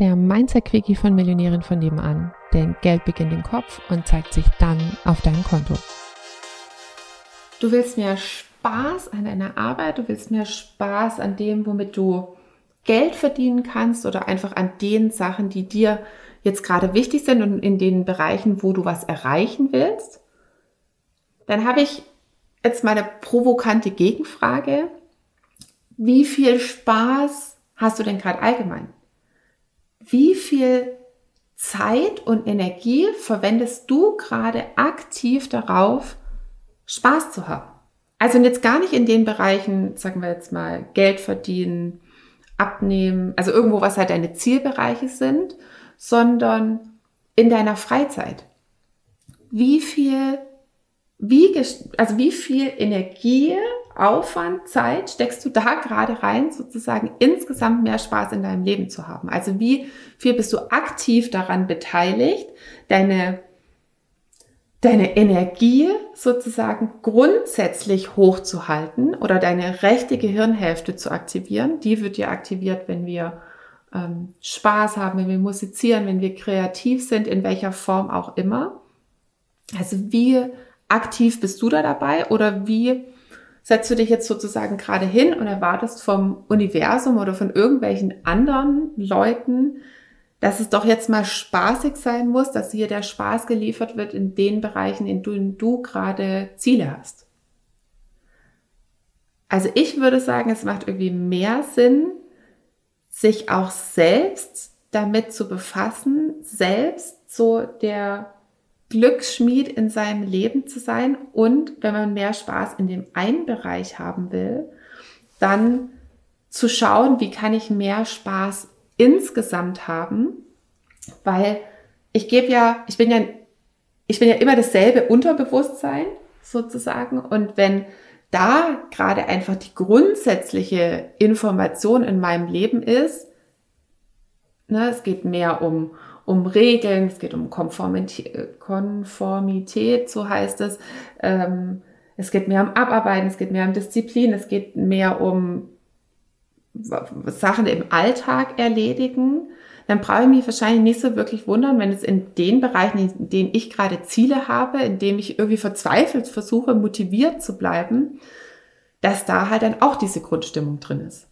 der Mindset-Quickie von Millionären von nebenan. Denn Geld beginnt im Kopf und zeigt sich dann auf deinem Konto. Du willst mehr Spaß an deiner Arbeit, du willst mehr Spaß an dem, womit du Geld verdienen kannst oder einfach an den Sachen, die dir jetzt gerade wichtig sind und in den Bereichen, wo du was erreichen willst. Dann habe ich jetzt mal eine provokante Gegenfrage. Wie viel Spaß hast du denn gerade allgemein? Wie viel Zeit und Energie verwendest du gerade aktiv darauf, Spaß zu haben? Also jetzt gar nicht in den Bereichen, sagen wir jetzt mal, Geld verdienen, abnehmen, also irgendwo, was halt deine Zielbereiche sind, sondern in deiner Freizeit. Wie viel, wie, also wie viel Energie Aufwand, Zeit steckst du da gerade rein, sozusagen insgesamt mehr Spaß in deinem Leben zu haben? Also wie viel bist du aktiv daran beteiligt, deine, deine Energie sozusagen grundsätzlich hochzuhalten oder deine rechte Gehirnhälfte zu aktivieren? Die wird ja aktiviert, wenn wir ähm, Spaß haben, wenn wir musizieren, wenn wir kreativ sind, in welcher Form auch immer. Also wie aktiv bist du da dabei oder wie setzt du dich jetzt sozusagen gerade hin und erwartest vom Universum oder von irgendwelchen anderen Leuten, dass es doch jetzt mal spaßig sein muss, dass hier der Spaß geliefert wird in den Bereichen, in denen du gerade Ziele hast. Also ich würde sagen, es macht irgendwie mehr Sinn, sich auch selbst damit zu befassen, selbst so der Glücksschmied in seinem Leben zu sein. Und wenn man mehr Spaß in dem einen Bereich haben will, dann zu schauen, wie kann ich mehr Spaß insgesamt haben, weil ich gebe ja, ich bin ja, ich bin ja immer dasselbe Unterbewusstsein sozusagen. Und wenn da gerade einfach die grundsätzliche Information in meinem Leben ist, ne, es geht mehr um um Regeln, es geht um Konformität, so heißt es. Ähm, es geht mehr um Abarbeiten, es geht mehr um Disziplin, es geht mehr um Sachen im Alltag erledigen. Dann brauche ich mich wahrscheinlich nicht so wirklich wundern, wenn es in den Bereichen, in denen ich gerade Ziele habe, in denen ich irgendwie verzweifelt versuche, motiviert zu bleiben, dass da halt dann auch diese Grundstimmung drin ist.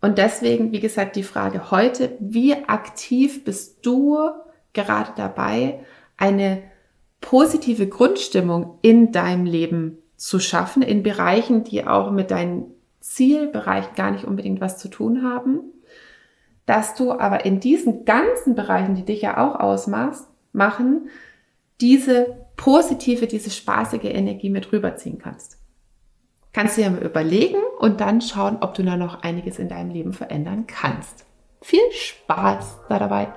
Und deswegen, wie gesagt, die Frage heute, wie aktiv bist du gerade dabei, eine positive Grundstimmung in deinem Leben zu schaffen, in Bereichen, die auch mit deinen Zielbereichen gar nicht unbedingt was zu tun haben, dass du aber in diesen ganzen Bereichen, die dich ja auch ausmachen, diese positive, diese spaßige Energie mit rüberziehen kannst. Kannst du dir mal überlegen und dann schauen, ob du da noch einiges in deinem Leben verändern kannst. Viel Spaß da dabei!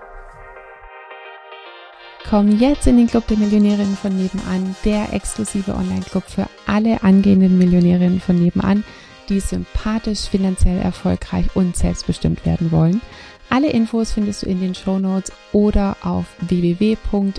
Komm jetzt in den Club der Millionärinnen von nebenan, der exklusive Online-Club für alle angehenden Millionärinnen von nebenan, die sympathisch, finanziell erfolgreich und selbstbestimmt werden wollen. Alle Infos findest du in den Show Notes oder auf www.m-vn.de.